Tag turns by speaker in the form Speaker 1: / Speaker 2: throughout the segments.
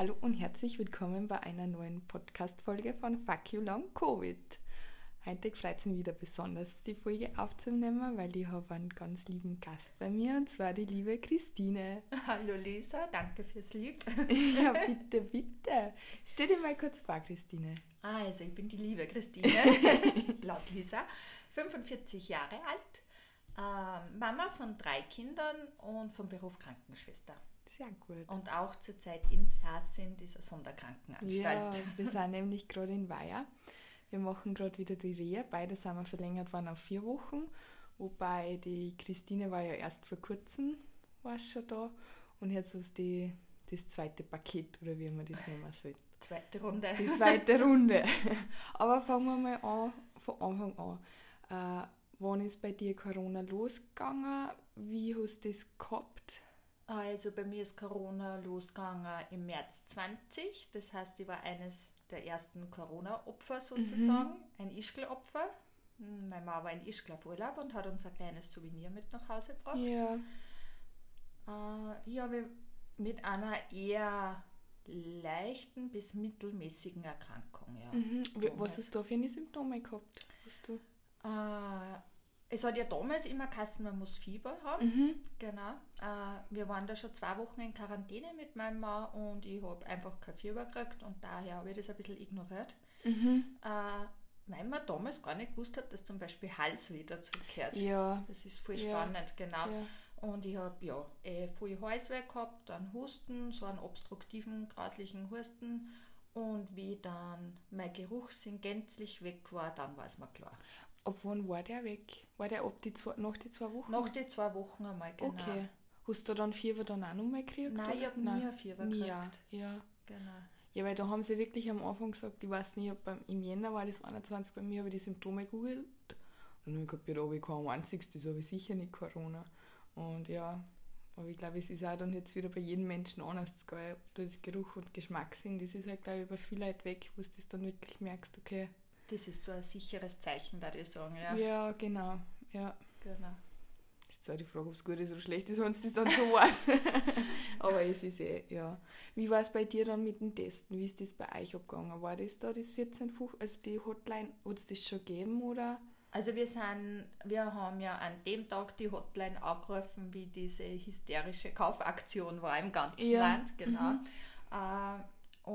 Speaker 1: Hallo und herzlich willkommen bei einer neuen Podcast-Folge von Fuck You Long Covid. Heute freut es mich wieder besonders, die Folge aufzunehmen, weil ich habe einen ganz lieben Gast bei mir und zwar die liebe Christine.
Speaker 2: Hallo Lisa, danke fürs Lieb.
Speaker 1: ja, bitte, bitte. Stell dir mal kurz vor, Christine.
Speaker 2: Also, ich bin die liebe Christine, laut Lisa, 45 Jahre alt, äh, Mama von drei Kindern und vom Beruf Krankenschwester.
Speaker 1: Sehr gut.
Speaker 2: Und auch zurzeit in Sassin, dieser Sonderkrankenanstalt.
Speaker 1: Ja, wir sind nämlich gerade in Weiher. Wir machen gerade wieder die Reha. Beide sind wir verlängert worden auf vier Wochen. Wobei die Christine war ja erst vor kurzem war schon da. Und jetzt ist die, das zweite Paket, oder wie man das nennen soll.
Speaker 2: Zweite Runde.
Speaker 1: Die zweite Runde. Aber fangen wir mal an, von Anfang an. Äh, wann ist bei dir Corona losgegangen? Wie hast du das gehabt?
Speaker 2: Also bei mir ist Corona losgegangen im März 20. Das heißt, ich war eines der ersten Corona-Opfer sozusagen, mhm. ein Ischgl-Opfer. Meine Mama war in Ischgl auf Urlaub und hat uns ein kleines Souvenir mit nach Hause gebracht.
Speaker 1: Ja.
Speaker 2: Äh, ja, mit einer eher leichten bis mittelmäßigen Erkrankung. Ja.
Speaker 1: Mhm. Was hast du für eine Symptome gehabt? Hast du?
Speaker 2: Äh, es hat ja damals immer geheißen, man muss Fieber haben.
Speaker 1: Mhm.
Speaker 2: Genau. Äh, wir waren da schon zwei Wochen in Quarantäne mit meinem Mann und ich habe einfach kein Fieber gekriegt und daher habe ich das ein bisschen ignoriert.
Speaker 1: Mhm.
Speaker 2: Äh, weil man damals gar nicht gewusst hat, dass zum Beispiel Halsweh dazugehört.
Speaker 1: Ja.
Speaker 2: Das ist voll
Speaker 1: Ja.
Speaker 2: spannend, genau.
Speaker 1: Ja.
Speaker 2: Und ich habe ja eh voll Halsweh gehabt, dann Husten, so einen obstruktiven, grauslichen Husten. Und wie dann mein Geruchssinn gänzlich weg war, dann war es mir klar.
Speaker 1: Ab wann war der weg? War der ab die zwei, nach die zwei Wochen?
Speaker 2: Nach die zwei Wochen einmal, genau.
Speaker 1: Okay. Hast du dann Fieber dann auch noch mal gekriegt?
Speaker 2: Nein, ich
Speaker 1: oder?
Speaker 2: habe nie ein Fieber
Speaker 1: nie,
Speaker 2: gekriegt.
Speaker 1: ja. ja.
Speaker 2: Genau.
Speaker 1: Ja, weil da haben sie wirklich am Anfang gesagt, ich weiß nicht, ich beim, im Jänner war das 21, bei mir habe ich die Symptome gegoogelt und dann habe ich gedacht, ich kein einziges, das habe ich sicher nicht Corona. Und ja, aber ich glaube, es ist auch dann jetzt wieder bei jedem Menschen anders, gell? Ob das Geruch und Geschmackssinn, das ist halt, glaube ich, bei vielen Leuten weg, wo du das dann wirklich merkst, okay,
Speaker 2: Das ist so ein sicheres Zeichen, würde ich sagen. Ja,
Speaker 1: ja, genau, ja.
Speaker 2: genau.
Speaker 1: Ist zwar die Frage, ob es gut ist oder schlecht ist, wenn du das dann so weißt. Aber es ist eh, ja. Wie war es bei dir dann mit dem Testen? Wie ist das bei euch abgegangen? War das da das 14, also die Hotline, hat es das schon gegeben oder?
Speaker 2: Also wir sind, wir haben ja an dem Tag die Hotline angerufen, wie diese hysterische Kaufaktion war im ganzen
Speaker 1: Ja.
Speaker 2: Land, genau. Äh,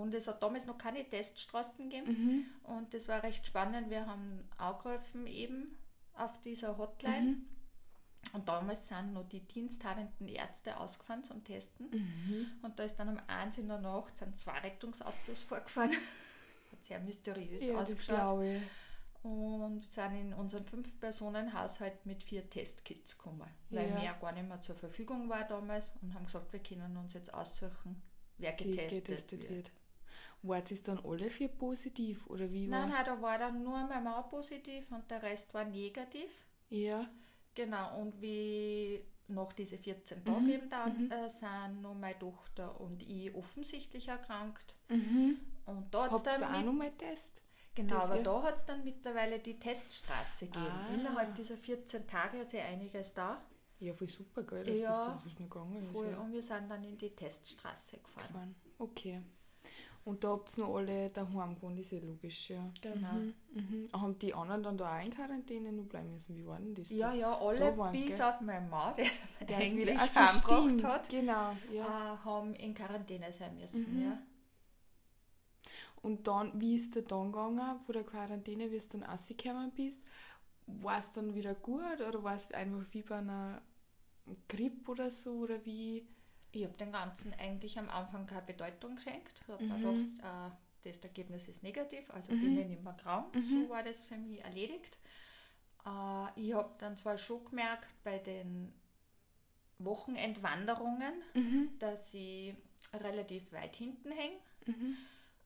Speaker 2: und es hat damals noch keine Teststraßen gegeben.
Speaker 1: Mhm.
Speaker 2: Und das war recht spannend. Wir haben angerufen eben auf dieser Hotline.
Speaker 1: Mhm.
Speaker 2: Und damals sind noch die diensthabenden Ärzte ausgefahren zum Testen.
Speaker 1: Mhm.
Speaker 2: Und da ist dann um eins in der Nacht sind zwei Rettungsautos vorgefahren. Hat sehr mysteriös
Speaker 1: Ja,
Speaker 2: ausgeschaut. Und sind in unseren Fünf-Personen-Haushalt mit vier Testkits gekommen. Weil
Speaker 1: Ja.
Speaker 2: mehr gar nicht mehr zur Verfügung war damals und haben gesagt, wir können uns jetzt aussuchen, wer getestet,
Speaker 1: getestet
Speaker 2: wird.
Speaker 1: wird. Wart es dann alle vier positiv oder wie
Speaker 2: Nein,
Speaker 1: war?
Speaker 2: nein, da war dann nur mein Mann positiv und der Rest war negativ.
Speaker 1: Ja.
Speaker 2: Genau, und wie nach diese 14 Tage
Speaker 1: Mhm,
Speaker 2: eben dann
Speaker 1: mhm.
Speaker 2: äh, sind nur meine Tochter und ich offensichtlich erkrankt.
Speaker 1: Mhm.
Speaker 2: Und da hat's dann
Speaker 1: da auch noch mal Test?
Speaker 2: Genau,
Speaker 1: Das
Speaker 2: aber
Speaker 1: ja-
Speaker 2: da hat es dann mittlerweile die Teststraße gegeben.
Speaker 1: Ah.
Speaker 2: Innerhalb dieser 14 Tage hat sich einiges da.
Speaker 1: Ja, voll super, gell, dass
Speaker 2: Ja.
Speaker 1: das dann so schnell gegangen ist.
Speaker 2: Voll,
Speaker 1: ja.
Speaker 2: und wir sind dann in die Teststraße gefahren.
Speaker 1: gefahren. Okay. Und da habt ihr noch alle daheim gewohnt, ist ja logisch, ja.
Speaker 2: Genau.
Speaker 1: Mhm, mhm. Haben die anderen dann da auch in Quarantäne noch bleiben müssen? Wie war denn das?
Speaker 2: Ja, ja, alle
Speaker 1: Da waren,
Speaker 2: bis
Speaker 1: gell?
Speaker 2: auf meinen Mann, der es eigentlich
Speaker 1: wieder- Ach so,
Speaker 2: heimgebracht hat,
Speaker 1: Genau, ja.
Speaker 2: äh, haben in Quarantäne sein müssen.
Speaker 1: Mhm.
Speaker 2: Ja.
Speaker 1: Und dann, wie ist der dann gegangen, vor der Quarantäne, wie du dann rausgekommen bist? War es dann wieder gut oder war es einfach wie bei einer Grippe oder so? Oder wie?
Speaker 2: Ich habe den Ganzen eigentlich am Anfang keine Bedeutung geschenkt. Ich habe mir
Speaker 1: Mhm.
Speaker 2: gedacht, äh, das Ergebnis ist negativ, also
Speaker 1: Mhm.
Speaker 2: bin ich nicht mehr krank.
Speaker 1: Mhm.
Speaker 2: So war das für mich erledigt. Äh, ich habe dann zwar schon gemerkt bei den Wochenendwanderungen,
Speaker 1: Mhm.
Speaker 2: dass ich relativ weit hinten hänge,
Speaker 1: Mhm.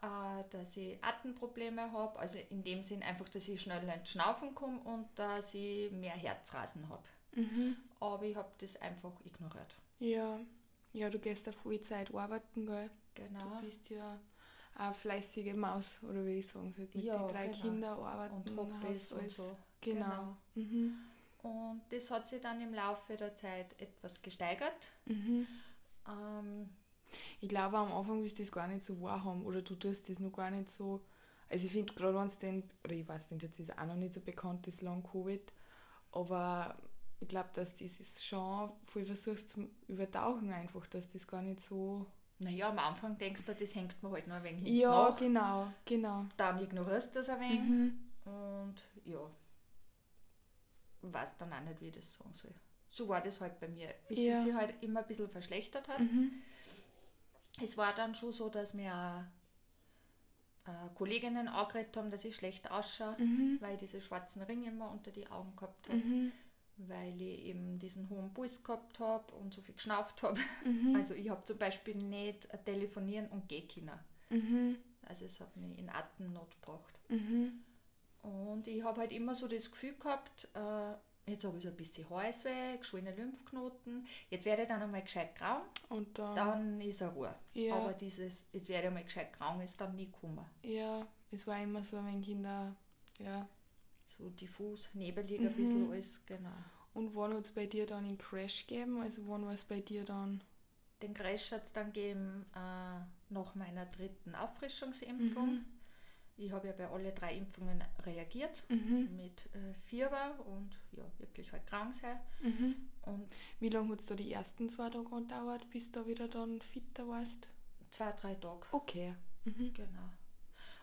Speaker 2: äh, dass ich Atemprobleme habe, also in dem Sinn einfach, dass ich schneller ins Schnaufen komme und dass ich mehr Herzrasen habe.
Speaker 1: Mhm.
Speaker 2: Aber ich habe das einfach ignoriert.
Speaker 1: Ja. Ja, du gehst auf Vollzeit arbeiten, gell?
Speaker 2: Genau.
Speaker 1: Du bist ja eine fleißige Maus, oder wie ich sagen soll. Mit
Speaker 2: Ja,
Speaker 1: den drei
Speaker 2: genau.
Speaker 1: Kindern arbeiten.
Speaker 2: und Hobbys und so.
Speaker 1: Genau. Mhm.
Speaker 2: Und das hat sich dann im Laufe der Zeit etwas gesteigert.
Speaker 1: Mhm.
Speaker 2: Ähm,
Speaker 1: Ich glaube, am Anfang willst du das gar nicht so wahrhaben oder du tust das noch gar nicht so. Also ich finde gerade, wenn es denn, oder ich weiß nicht, jetzt ist auch noch nicht so bekannt, das Long-Covid, aber ich glaube, dass das ist schon voll versuchst zum Übertauchen einfach, dass das gar nicht so.
Speaker 2: Naja, am Anfang denkst du, das hängt mir halt noch ein wenig
Speaker 1: hinten Ja, nach. genau, genau.
Speaker 2: Dann ignorierst du das ein wenig mhm. und ja, weiß dann auch nicht, wie ich das sagen soll. So war das halt bei mir, bis ja. sie sich halt immer ein bisschen verschlechtert hat. Mhm. Es war dann schon so, dass mir auch äh, Kolleginnen angeredet haben, dass ich schlecht ausschaue, mhm. weil ich diese schwarzen Ringe immer unter die Augen gehabt habe. Weil ich eben diesen hohen Puls gehabt habe und so viel geschnauft habe. Mhm. Also ich habe zum Beispiel nicht telefonieren und gehen können. Mhm. Also es hat mich in Atemnot gebracht. Mhm. Und ich habe halt immer so das Gefühl gehabt, äh, Jetzt habe ich so ein bisschen Halsweh, geschwollene Lymphknoten. Jetzt werde ich dann einmal gescheit grau und dann, dann ist er Ruhe. Ja. Aber dieses, jetzt werde ich einmal gescheit grau, ist dann nie gekommen.
Speaker 1: Ja, es war immer so, wenn Kinder, ja.
Speaker 2: So diffus, nebelig mhm. ein bisschen alles, genau.
Speaker 1: Und wann hat es bei dir dann einen Crash gegeben? Also wann war es bei dir dann?
Speaker 2: Den Crash hat es dann gegeben äh, nach meiner dritten Auffrischungsimpfung. Mhm ich habe ja bei alle drei Impfungen reagiert mhm. mit äh, Fieber und ja, wirklich halt krank sein.
Speaker 1: Mhm. Und Wie lange hat es da die ersten zwei Tage gedauert, bis du wieder dann fitter warst?
Speaker 2: Zwei, drei Tage.
Speaker 1: Okay.
Speaker 2: Mhm. Genau.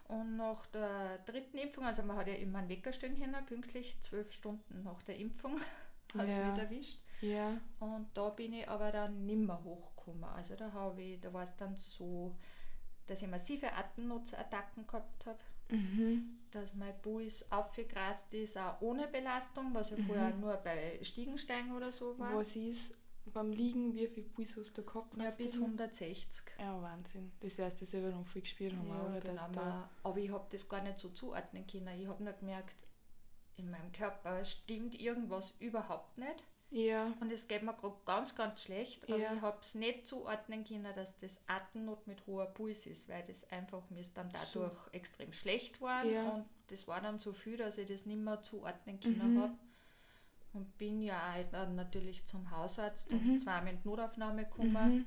Speaker 2: Und nach der dritten Impfung, also man hat ja immer einen Wecker stehen können, pünktlich zwölf Stunden nach der Impfung, hat es ja. wieder erwischt.
Speaker 1: Ja.
Speaker 2: Und da bin ich aber dann nimmer hochgekommen. Also da habe ich, da war es dann so, dass ich massive Atemnotzattacken gehabt habe. Mhm. Dass mein Puls aufgegrast ist, auch ohne Belastung, was ja mhm. vorher nur bei Stiegensteigen oder so war.
Speaker 1: Was ist beim Liegen, wie viel Puls hast du gehabt?
Speaker 2: Ja, bis 160.
Speaker 1: Ja, Wahnsinn. Das wirst du selber noch viel gespürt haben, ja, oder?
Speaker 2: Genau, da aber ich habe das gar nicht so zuordnen können. Ich habe nur gemerkt, in meinem Körper stimmt irgendwas überhaupt nicht.
Speaker 1: Ja.
Speaker 2: Und es geht mir gerade ganz, ganz schlecht, aber ja. ich habe es nicht zuordnen können, dass das Atemnot mit hoher Puls ist, weil das einfach mir dann dadurch so. extrem schlecht war. Ja. Und das war dann so viel, dass ich das nicht mehr zuordnen können mhm. habe. Und bin ja auch natürlich zum Hausarzt mhm. und zweimal in die Notaufnahme gekommen, mhm.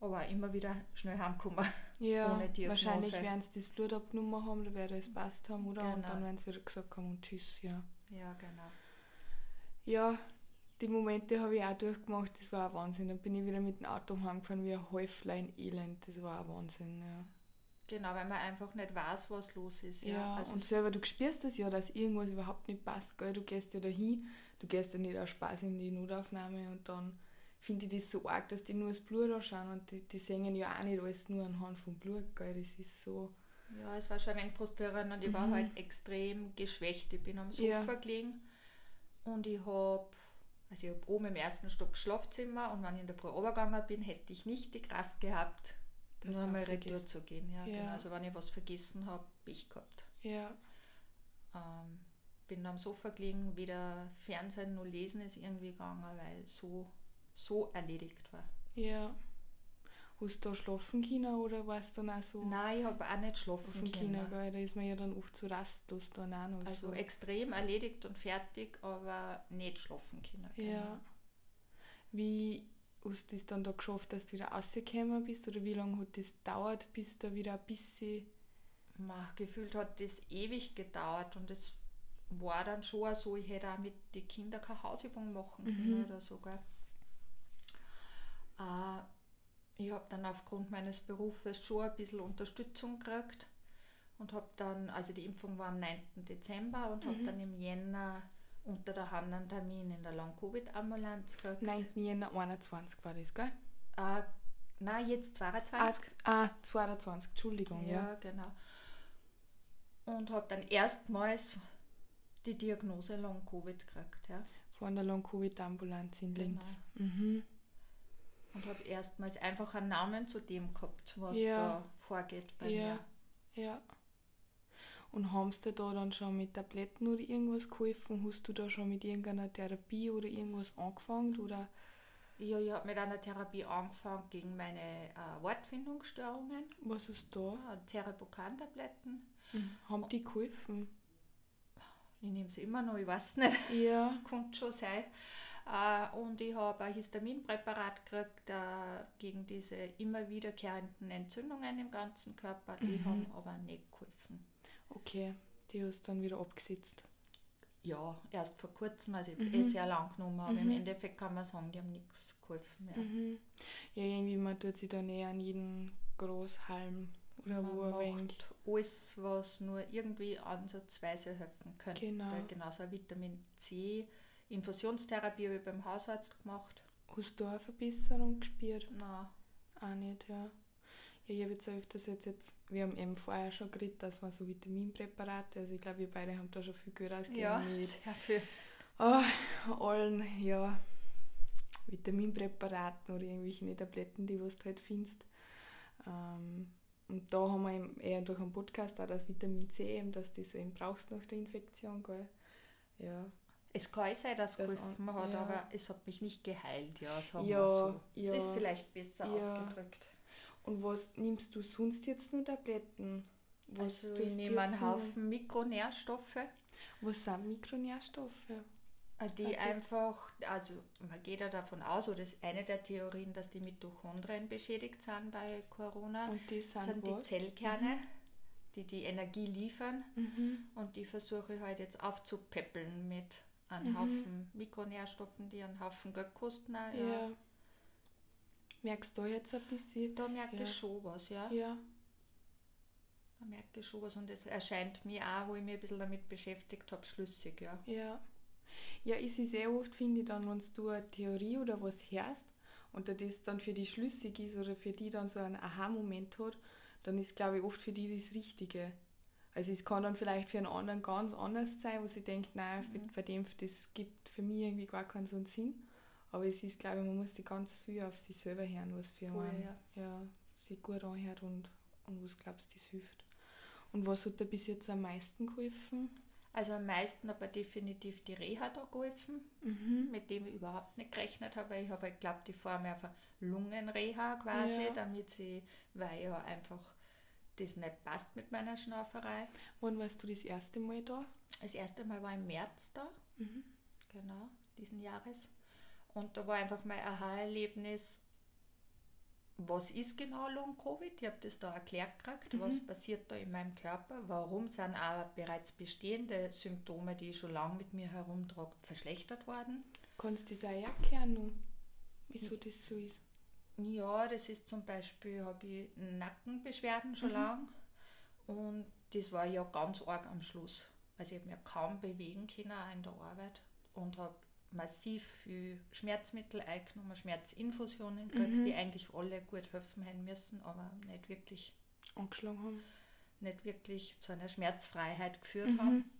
Speaker 2: aber immer wieder schnell heimgekommen.
Speaker 1: Ja, ohne wahrscheinlich werden sie das Blut abgenommen haben, da werden es passt haben, oder? Genau. Und dann werden sie wieder gesagt haben und tschüss, ja.
Speaker 2: Ja, genau.
Speaker 1: Ja, die Momente habe ich auch durchgemacht, das war ein Wahnsinn. Dann bin ich wieder mit dem Auto heimgefahren wie ein Häuflein Elend, das war ein Wahnsinn, ja.
Speaker 2: Genau, weil man einfach nicht weiß, was los ist.
Speaker 1: Ja, ja also und selber, du spürst das ja, dass irgendwas überhaupt nicht passt, gell? Du gehst ja da hin, du gehst ja nicht aus Spaß in die Notaufnahme und dann finde ich das so arg, dass die nur das Blut anschauen und die, die sehen ja auch nicht alles nur anhand vom Blut, gell? Das ist so...
Speaker 2: Ja, es war schon ein wenig frustrierend und ich mhm. war halt extrem geschwächt. Ich bin am Sofa ja. gelegen und ich habe also ich habe oben im ersten Stock Schlafzimmer und wenn ich in der Früh runtergegangen bin, hätte ich nicht die Kraft gehabt, das nur einmal retour zu gehen. Ja, ja. Genau. Also wenn ich was vergessen habe, bin ich gehabt.
Speaker 1: Ja.
Speaker 2: Ähm, bin am Sofa gelegen, weder Fernsehen noch Lesen ist irgendwie gegangen, weil so, so erledigt war.
Speaker 1: Ja. Hast du da schlafen können oder war es dann auch so?
Speaker 2: Nein, ich habe auch nicht schlafen können. können
Speaker 1: weil da ist man ja dann oft so rastlos dann auch noch.
Speaker 2: Also so. extrem erledigt und fertig, aber nicht schlafen können.
Speaker 1: Ja. Wie hast du es dann da geschafft, dass du wieder rausgekommen bist oder wie lange hat das gedauert, bis da wieder ein bisschen...
Speaker 2: Man, gefühlt hat das ewig gedauert und es war dann schon so, ich hätte auch mit den Kindern keine Hausübung machen können mhm. oder so. Gell. Äh, ich habe dann aufgrund meines Berufes schon ein bisschen Unterstützung gekriegt und habe dann, also die Impfung war am 9. Dezember und mhm. habe dann im Jänner unter der Hand einen Termin in der Long-Covid-Ambulanz
Speaker 1: gekriegt. 9. Jänner 21 war das, gell?
Speaker 2: Äh, nein, jetzt 22.
Speaker 1: Ah, ah 22, Entschuldigung, ja.
Speaker 2: Ja, genau. Und habe dann erstmals die Diagnose Long-Covid gekriegt, ja.
Speaker 1: Von der Long-Covid-Ambulanz in genau. Linz.
Speaker 2: Mhm und habe erstmals einfach einen Namen zu dem gehabt, was ja. da vorgeht bei ja. mir.
Speaker 1: Ja. Und haben sie da dann schon mit Tabletten oder irgendwas geholfen? Hast du da schon mit irgendeiner Therapie oder irgendwas angefangen? Oder?
Speaker 2: Ja, ich habe mit einer Therapie angefangen gegen meine äh, Wortfindungsstörungen.
Speaker 1: Was ist da?
Speaker 2: Ja, Cerebukan-Tabletten.
Speaker 1: Mhm. Haben die geholfen?
Speaker 2: Ich nehme sie immer noch, ich weiß nicht.
Speaker 1: Ja.
Speaker 2: Könnte schon sein. Äh, und ich habe ein Histaminpräparat gekriegt äh, gegen diese immer wiederkehrenden Entzündungen im ganzen Körper. Die
Speaker 1: Mhm.
Speaker 2: haben aber nicht geholfen.
Speaker 1: Okay, die hast du dann wieder abgesetzt.
Speaker 2: Ja, erst vor kurzem, also jetzt
Speaker 1: Mhm.
Speaker 2: eh sehr lang genommen, aber im
Speaker 1: Mhm.
Speaker 2: Endeffekt kann man sagen, die haben nichts geholfen mehr.
Speaker 1: Mhm. Ja, irgendwie, man tut sich dann eher an jeden Großhalm oder wo
Speaker 2: Man
Speaker 1: wenig.
Speaker 2: macht alles, was nur irgendwie ansatzweise helfen könnte.
Speaker 1: Genau.
Speaker 2: Genauso ein Vitamin C. Infusionstherapie habe ich beim Hausarzt gemacht.
Speaker 1: Hast du eine Verbesserung gespürt?
Speaker 2: Na,
Speaker 1: Auch nicht, ja. Ja, ich habe jetzt auch öfters jetzt, jetzt, wir haben eben vorher schon geredet, dass man so Vitaminpräparate, also ich glaube, wir beide haben da schon viel Geld ausgegeben
Speaker 2: ja,
Speaker 1: mit
Speaker 2: sehr viel.
Speaker 1: oh, allen, ja, Vitaminpräparaten oder irgendwelchen Tabletten, die was du halt findest. Ähm, und da haben wir eben eher durch einen Podcast auch das Vitamin C, eben, dass du das eben brauchst nach der Infektion, gell? Ja,
Speaker 2: Es kann sein, dass es
Speaker 1: Das
Speaker 2: geholfen hat,
Speaker 1: ja.
Speaker 2: aber es hat mich nicht geheilt, ja, sagen
Speaker 1: ja,
Speaker 2: so.
Speaker 1: ja.
Speaker 2: Ist vielleicht besser
Speaker 1: Ja.
Speaker 2: ausgedrückt.
Speaker 1: Und was nimmst du sonst jetzt nur Tabletten? Was
Speaker 2: Also ich nehme einen Haufen Mikronährstoffe,
Speaker 1: Was sind Mikronährstoffe?
Speaker 2: Äh, die einfach, also man geht ja davon aus, oder das ist eine der Theorien, dass die Mitochondrien beschädigt sind bei Corona.
Speaker 1: Und die sind,
Speaker 2: Das sind die? Zellkerne, die die Energie liefern
Speaker 1: Mhm.
Speaker 2: und die versuche ich halt jetzt aufzupäppeln mit einem
Speaker 1: Mhm.
Speaker 2: Haufen Mikronährstoffen, die einen Haufen Geld kosten.
Speaker 1: Ja.
Speaker 2: Ja.
Speaker 1: Merkst du jetzt ein bisschen?
Speaker 2: Da merke
Speaker 1: Ja.
Speaker 2: ich schon was, ja.
Speaker 1: Ja.
Speaker 2: Da merke ich schon was und es erscheint mir auch, wo ich mich ein bisschen damit beschäftigt habe, schlüssig, ja.
Speaker 1: Ja. Ja, es ist sehr oft, finde ich, dann, wenn du eine Theorie oder was hörst und das dann für die schlüssig ist oder für die dann so einen Aha-Moment hat, dann ist, glaube ich, oft für die das Richtige. Also es kann dann vielleicht für einen anderen ganz anders sein, wo sie denkt, nein,
Speaker 2: Mhm.
Speaker 1: bei dem, das gibt für mich irgendwie gar keinen so einen Sinn. Aber es ist, glaube ich, man muss sich ganz viel auf sich selber hören, was für
Speaker 2: Voll,
Speaker 1: einen
Speaker 2: ja.
Speaker 1: ja, sich gut anhört und, und was glaubst, das hilft. Und was hat dir bis jetzt am meisten geholfen?
Speaker 2: Also am meisten aber definitiv die Reha da geholfen,
Speaker 1: Mhm.
Speaker 2: mit dem ich überhaupt nicht gerechnet habe, weil ich habe geglaubt, die fahren mir auf eine Lungenreha quasi,
Speaker 1: Ja.
Speaker 2: damit sie, weil ja einfach das nicht passt mit meiner Schnauferei.
Speaker 1: Wann warst du das erste Mal da?
Speaker 2: Das erste Mal war im März da,
Speaker 1: Mhm.
Speaker 2: genau, diesen Jahres. Und da war einfach mein Aha-Erlebnis, was ist genau Long-Covid? Ich habe das da erklärt gekriegt,
Speaker 1: Mhm.
Speaker 2: was passiert da in meinem Körper, warum sind auch bereits bestehende Symptome, die ich schon lange mit mir herumtrage, verschlechtert worden.
Speaker 1: Kannst du das auch erklären, wieso das so ist?
Speaker 2: Ja, das ist zum Beispiel, habe ich Nackenbeschwerden schon
Speaker 1: Mhm.
Speaker 2: lang und das war ja ganz arg am Schluss. Also ich habe mir kaum bewegen können auch in der Arbeit und habe massiv viel Schmerzmittel eingenommen, Schmerzinfusionen gekriegt,
Speaker 1: Mhm.
Speaker 2: die eigentlich alle gut helfen hätten müssen, aber nicht wirklich,
Speaker 1: Angeschlagen haben.
Speaker 2: nicht wirklich zu einer Schmerzfreiheit geführt
Speaker 1: Mhm.
Speaker 2: haben.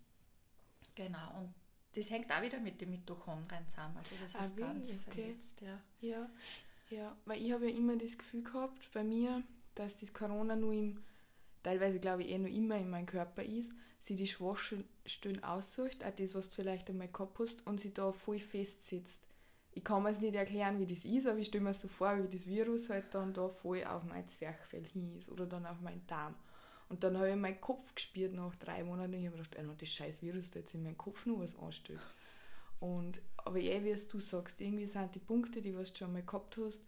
Speaker 2: Genau, und das hängt auch wieder mit den Mitochondrien zusammen. Also das
Speaker 1: Ah,
Speaker 2: ist ganz?
Speaker 1: Okay.
Speaker 2: verletzt, ja.
Speaker 1: Ja, ja, weil ich habe ja immer das Gefühl gehabt, bei mir, dass das Corona nur im, teilweise glaube ich eh nur immer in meinem Körper ist, sie die Schwachstellen aussucht, auch das, was du vielleicht einmal gehabt hast, und sie da voll festsitzt. Ich kann mir es nicht erklären, wie das ist, aber ich stelle mir so vor, wie das Virus halt dann da voll auf mein Zwerchfell hin ist oder dann auf meinen Darm. Und dann habe ich meinen Kopf gespürt nach drei Monaten und ich habe gedacht, oh, das scheiß Virus da jetzt in meinem Kopf nur was anstellt. Und, aber eh, wie du sagst, irgendwie sind die Punkte, die was du schon mal gehabt hast,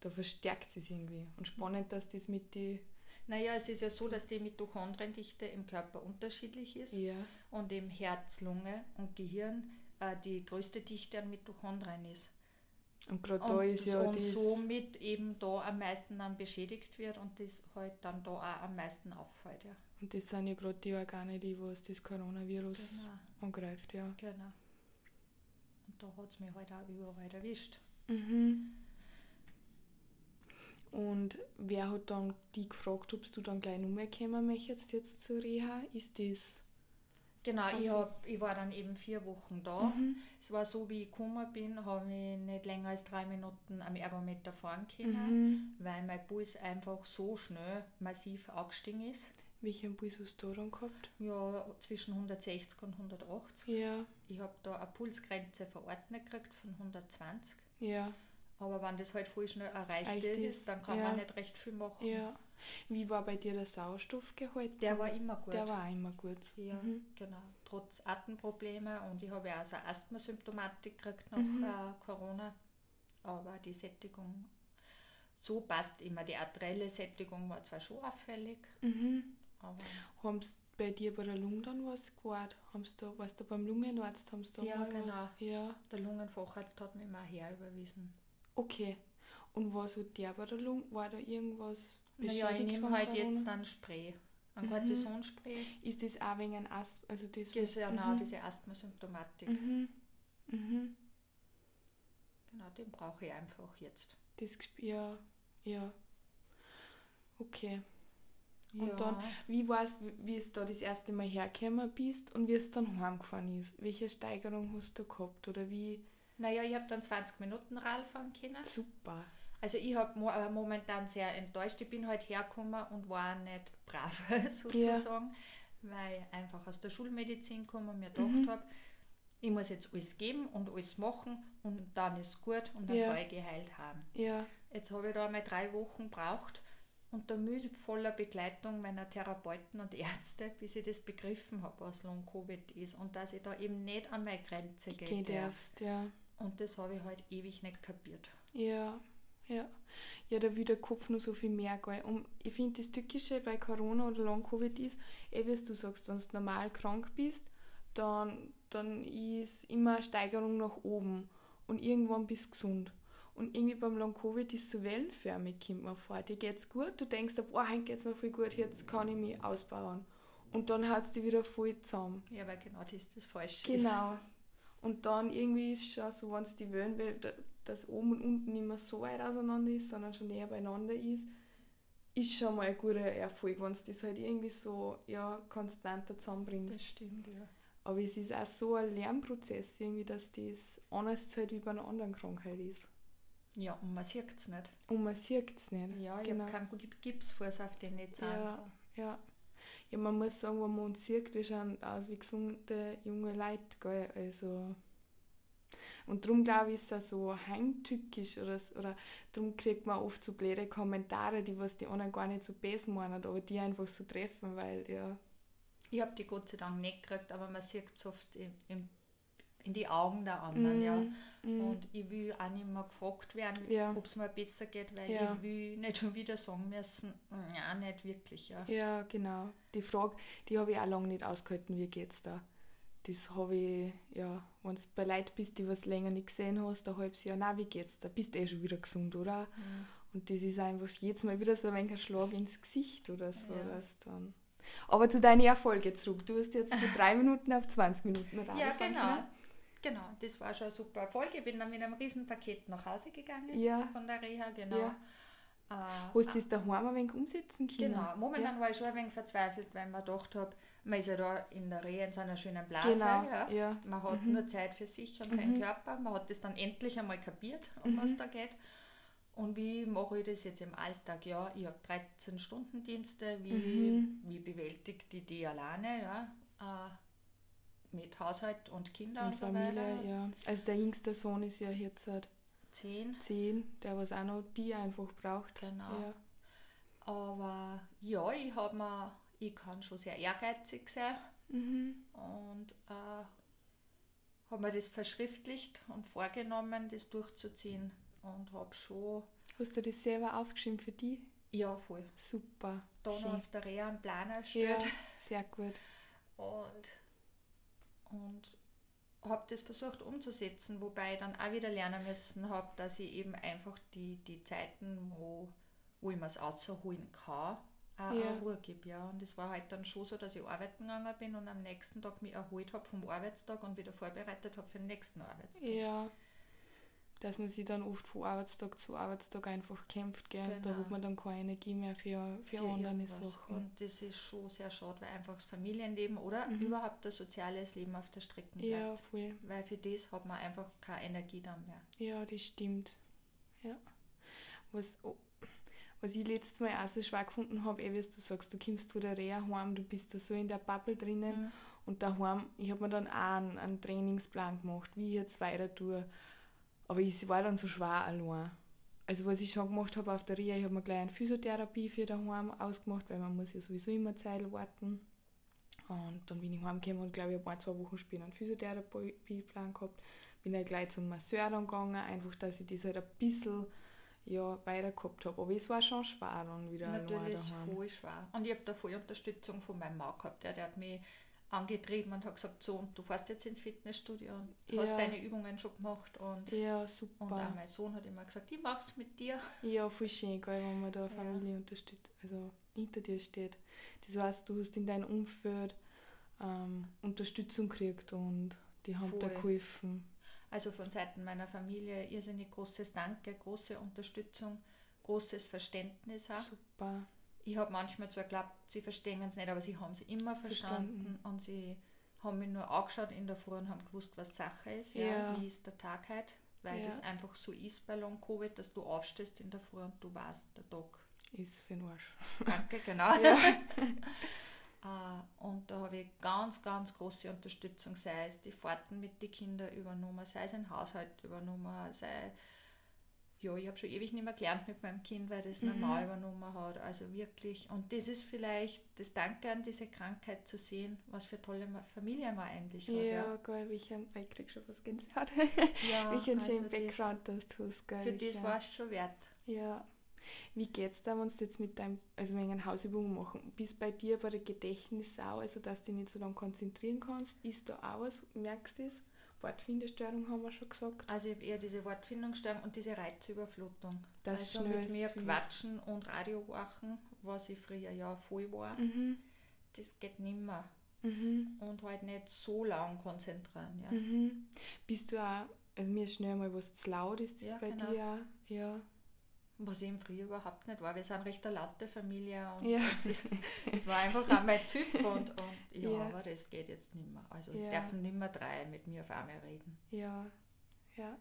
Speaker 1: da verstärkt es irgendwie. Und spannend, dass das mit die.
Speaker 2: Naja, es ist ja so, dass die Mitochondriendichte im Körper unterschiedlich ist
Speaker 1: Ja.
Speaker 2: und im Herz, Lunge und Gehirn äh, die größte Dichte an Mitochondrien ist.
Speaker 1: Und gerade da ist ja
Speaker 2: und somit eben da am meisten dann beschädigt wird und das halt dann da auch am meisten auffällt. Ja.
Speaker 1: Und das sind ja gerade die Organe, die was das Coronavirus
Speaker 2: Genau,
Speaker 1: angreift, ja.
Speaker 2: genau. Und da hat es mich halt auch überall erwischt.
Speaker 1: Mhm. Und wer hat dann die gefragt, ob du dann gleich nochmal kommen möchtest jetzt zur Reha? Ist das.
Speaker 2: Genau, ich, hab, ich war dann eben vier Wochen da.
Speaker 1: Mhm.
Speaker 2: Es war so, wie ich gekommen bin, habe ich nicht länger als drei Minuten am Ergometer fahren können,
Speaker 1: Mhm.
Speaker 2: weil mein Puls einfach so schnell massiv angestiegen ist.
Speaker 1: Welchen Puls hast du dann gehabt?
Speaker 2: Ja, zwischen 160 und 180.
Speaker 1: Ja,
Speaker 2: Ich habe da eine Pulsgrenze verordnet gekriegt von 120.
Speaker 1: ja.
Speaker 2: Aber wenn das halt voll schnell erreicht
Speaker 1: Reicht
Speaker 2: ist,
Speaker 1: ist,
Speaker 2: dann kann
Speaker 1: ja.
Speaker 2: man nicht recht viel machen.
Speaker 1: Ja. Wie war bei dir der Sauerstoffgehalt?
Speaker 2: Der war immer gut.
Speaker 1: Der war auch immer gut.
Speaker 2: Ja,
Speaker 1: Mhm.
Speaker 2: genau. Trotz Atemprobleme und ich habe ja auch so Asthmasymptomatik gekriegt nach
Speaker 1: Mhm.
Speaker 2: äh, Corona. Aber die Sättigung, so passt immer. Die arterielle Sättigung war zwar schon auffällig,
Speaker 1: Mhm. Haben sie bei dir bei der Lunge dann was gewahrt? Haben sie da, weißt du, beim Lungenarzt haben sie da
Speaker 2: Ja, genau.
Speaker 1: was? Ja,
Speaker 2: der Lungenfacharzt hat mich mal herüberwiesen.
Speaker 1: Okay. Und was hat der bei der Lunge? War da irgendwas
Speaker 2: Naja, ich nehme halt
Speaker 1: Corona?
Speaker 2: jetzt dann Spray. Ein
Speaker 1: Mhm.
Speaker 2: Cortisonspray.
Speaker 1: Ist das auch wegen ein Asthma? Also das,
Speaker 2: Das ist ja genau
Speaker 1: mhm.
Speaker 2: diese Asthmasymptomatik.
Speaker 1: Mhm. Mhm.
Speaker 2: Genau, den brauche ich einfach jetzt.
Speaker 1: Das, ja, ja. Okay. Und dann, wie war es, wie es da das erste Mal hergekommen bist und wie es dann heimgefahren ist? Welche Steigerung hast du gehabt oder wie?
Speaker 2: Naja, ich habe dann 20 Minuten Rad fahren können.
Speaker 1: Super.
Speaker 2: Also ich habe mo aber momentan sehr enttäuscht. Ich bin halt hergekommen und war nicht brav sozusagen, weil ich einfach aus der Schulmedizin komme und mir gedacht
Speaker 1: Mhm.
Speaker 2: habe, ich muss jetzt alles geben und alles machen und dann ist gut und dann
Speaker 1: Ja.
Speaker 2: fahre ich geheilt heim.
Speaker 1: Ja,
Speaker 2: Jetzt habe ich da einmal drei Wochen gebraucht unter mühevoller Begleitung meiner Therapeuten und Ärzte, bis ich das begriffen habe, was Long-Covid ist und dass ich da eben nicht an meine Grenze
Speaker 1: geh
Speaker 2: gehen darf.
Speaker 1: ja.
Speaker 2: Und das habe ich halt ewig nicht kapiert.
Speaker 1: Ja, ja. Ja, da will der Kopf noch so viel mehr gehen. Und ich finde, das Tückische bei Corona oder Long-Covid ist, eh wie du sagst, wenn du normal krank bist, dann, dann ist immer eine Steigerung nach oben. Und irgendwann bist du gesund. Und irgendwie beim Long-Covid ist es so wellenförmig, kommt man vor. Dir geht's gut, du denkst, boah, heute geht's mir voll gut, jetzt kann ich mich ausbauen. Und dann hat es dich wieder voll zusammen.
Speaker 2: Ja, weil genau das das Falsche ist.
Speaker 1: Genau. Und dann irgendwie ist es schon so, wenn es die Wellen, dass oben und unten nicht mehr so weit auseinander ist, sondern schon näher beieinander ist, ist schon mal ein guter Erfolg, wenn es das halt irgendwie so ja, konstanter zusammenbringst.
Speaker 2: Das stimmt, ja.
Speaker 1: Aber es ist auch so ein Lernprozess, irgendwie, dass das anders halt wie bei einer anderen Krankheit ist.
Speaker 2: Ja, und man sieht es nicht.
Speaker 1: Und man sieht es nicht.
Speaker 2: Ja, ich
Speaker 1: Genau.
Speaker 2: habe keinen Gi- Gipsfuß, auf den ich zahlen
Speaker 1: Ja,
Speaker 2: kann.
Speaker 1: ja. Ja, man muss sagen, wenn man uns sieht, wir schauen aus wie gesunde junge Leute, gell? Also. Und darum glaube ich, ist auch so heimtückisch oder, oder darum kriegt man oft so blöde Kommentare, die was die anderen gar nicht so böse meinen, aber die einfach so treffen, weil ja.
Speaker 2: Ich habe die Gott sei Dank nicht gekriegt, aber man sieht es oft im, im, in die Augen der anderen, ja.
Speaker 1: Mm,
Speaker 2: Und ich will auch nicht mehr gefragt werden,
Speaker 1: Ja.
Speaker 2: ob es mir besser geht, weil
Speaker 1: Ja.
Speaker 2: ich will nicht schon wieder sagen müssen, ja, nicht wirklich, ja.
Speaker 1: Ja, genau. Die Frage, die habe ich auch lange nicht ausgehalten, wie geht's da? Das habe ich, ja, wenn du bei Leuten bist, die was länger nicht gesehen hast, ein halbes Jahr, na, wie geht's da? Bist eh schon wieder gesund, oder?
Speaker 2: Mhm.
Speaker 1: Und das ist einfach jedes Mal wieder so ein ein Schlag ins Gesicht oder so.
Speaker 2: Ja.
Speaker 1: dass dann. Aber zu deinen Erfolgen zurück. Du hast jetzt von drei Minuten auf 20 Minuten
Speaker 2: Ja, genau.
Speaker 1: können.
Speaker 2: Genau, das war schon eine super Erfolg. Ich bin dann mit einem Riesenpaket nach Hause gegangen
Speaker 1: Ja.
Speaker 2: von der Reha, genau.
Speaker 1: Ja.
Speaker 2: Äh,
Speaker 1: Hast du das daheim ein wenig umsetzen können?
Speaker 2: Genau, momentan war ich schon ein wenig verzweifelt, weil man gedacht habe, man ist ja da in der Reha in so einer schönen Blase.
Speaker 1: Genau,
Speaker 2: Ja.
Speaker 1: ja.
Speaker 2: Man hat
Speaker 1: Mhm.
Speaker 2: nur Zeit für sich und seinen
Speaker 1: Mhm.
Speaker 2: Körper. Man hat das dann endlich einmal kapiert, um
Speaker 1: Mhm.
Speaker 2: was da geht. Und wie mache ich das jetzt im Alltag? Ja, ich habe 13 Stunden Dienste. Wie,
Speaker 1: Mhm.
Speaker 2: wie bewältigt die die alleine? Ja, äh, mit Haushalt und Kindern
Speaker 1: Und
Speaker 2: und, so
Speaker 1: Familie,
Speaker 2: weiter.
Speaker 1: ja. Also der jüngste Sohn ist ja jetzt seit
Speaker 2: Zehn.
Speaker 1: 10, der was auch noch die einfach braucht.
Speaker 2: Genau.
Speaker 1: Ja.
Speaker 2: Aber ja, ich habe mir, ich kann schon sehr ehrgeizig sein.
Speaker 1: Mhm.
Speaker 2: und äh, habe mir das verschriftlicht und vorgenommen, das durchzuziehen und habe schon,
Speaker 1: Hast du das selber aufgeschrieben für die?
Speaker 2: ja voll,
Speaker 1: Super.
Speaker 2: da noch
Speaker 1: Schön.
Speaker 2: auf der Reha einen Plan
Speaker 1: Ja,
Speaker 2: erstellt
Speaker 1: sehr gut.
Speaker 2: und, und habe das versucht umzusetzen, wobei ich dann auch wieder lernen müssen habe, dass ich eben einfach die, die Zeiten, wo, wo ich mir es rausholen kann, auch
Speaker 1: Ja.
Speaker 2: eine Ruhe gebe. Ja. Und es war halt dann schon so, dass ich arbeiten gegangen bin und am nächsten Tag mich erholt habe vom Arbeitstag und wieder vorbereitet habe für den nächsten Arbeitstag.
Speaker 1: Ja. Dass man sich dann oft von Arbeitstag zu Arbeitstag einfach kämpft, gell? Da
Speaker 2: Genau.
Speaker 1: hat man dann keine Energie mehr für, für,
Speaker 2: für
Speaker 1: andere. Sachen.
Speaker 2: Und das ist schon sehr schade, weil einfach das Familienleben oder
Speaker 1: Mhm.
Speaker 2: überhaupt das soziales Leben auf der Strecke bleibt.
Speaker 1: Ja, voll.
Speaker 2: Weil für das hat man einfach keine Energie dann mehr.
Speaker 1: Ja, das stimmt. Ja. Was, oh, was ich letztes Mal auch so schwer gefunden habe, eh, wie du sagst, du kommst von der Reha heim, du bist da so in der Bubble drinnen und daheim, ich habe mir dann auch einen, einen Trainingsplan gemacht, wie ich jetzt weiter tue. Aber es war dann so schwer allein. Also was ich schon gemacht habe auf der Reha, ich habe mir gleich eine Physiotherapie für daheim ausgemacht, weil man muss ja sowieso immer Zeit warten. Und dann bin ich heimgekommen und glaube ich, ein zwei Wochen später einen Physiotherapieplan gehabt. Bin dann gleich zum Masseur dann gegangen, einfach, dass ich das halt ein bisschen ja, weiter gehabt habe. Aber es war schon schwer dann wieder
Speaker 2: Natürlich voll schwer. Und ich habe da voll Unterstützung von meinem Mann gehabt. Der, der hat mich angetrieben und hat gesagt, so, du fährst jetzt ins Fitnessstudio und ja. hast deine Übungen schon gemacht. Und,
Speaker 1: ja, super.
Speaker 2: Und auch mein Sohn hat immer gesagt, ich mach's mit dir.
Speaker 1: Ja, voll schön, geil, wenn man da Familie ja. unterstützt, also hinter dir steht. Das heißt, du hast in deinem Umfeld ähm, Unterstützung gekriegt und die haben voll. da geholfen.
Speaker 2: Also von Seiten meiner Familie irrsinnig großes Danke, große Unterstützung, großes Verständnis auch.
Speaker 1: Super
Speaker 2: ich habe manchmal zwar geglaubt, sie verstehen es nicht, aber sie haben es immer verstanden, verstanden, und sie haben mich nur angeschaut in der Früh und haben gewusst, was Sache ist, ja, ja. wie ist der Tag heute, weil ja. das einfach so ist bei Long Covid, dass du aufstehst in der Früh und du weißt, der Tag
Speaker 1: ist für den Arsch.
Speaker 2: Danke, genau. Ja. uh, und da habe ich ganz, ganz große Unterstützung, sei es die Fahrten mit den Kindern übernommen, sei es ein Haushalt übernommen, sei ja, ich habe schon ewig nicht mehr gelernt mit meinem Kind, weil das mhm. Mama übernommen hat. Also wirklich. Und das ist vielleicht das Danke an diese Krankheit zu sehen, was für tolle Familie man eigentlich
Speaker 1: hat. Ja, ja. geil, wie ich, ich krieg schon was Gänsehaut. Ja, einen also schönen Background das tust,
Speaker 2: geil. Für das war es schon wert.
Speaker 1: Ja. Wie geht's da, wenn du jetzt mit deinem, also wenn eine Hausübung machen, bis bei dir bei der Gedächtnis auch, also dass du dich nicht so lange konzentrieren kannst, ist da auch was, merkst du es? Wortfindestörung haben wir schon gesagt.
Speaker 2: Also ich habe eher diese Wortfindungsstörung und diese Reizüberflutung. Das also mit mir quatschen und Radio machen, was ich früher ja voll war, mhm. das geht nimmer. Mhm. Und halt nicht so lang konzentrieren. Ja.
Speaker 1: Mhm. Bist du auch, also mir ist schnell mal was zu laut, ist das ja, bei genau. dir? Ja.
Speaker 2: Was eben früher überhaupt nicht war. Wir sind recht eine laute Familie und, ja. das, das, war einfach auch mein Typ und, und ja, ja, aber das geht jetzt nicht mehr. Also jetzt ja. dürfen nicht mehr drei mit mir auf einmal reden.
Speaker 1: Ja, ja.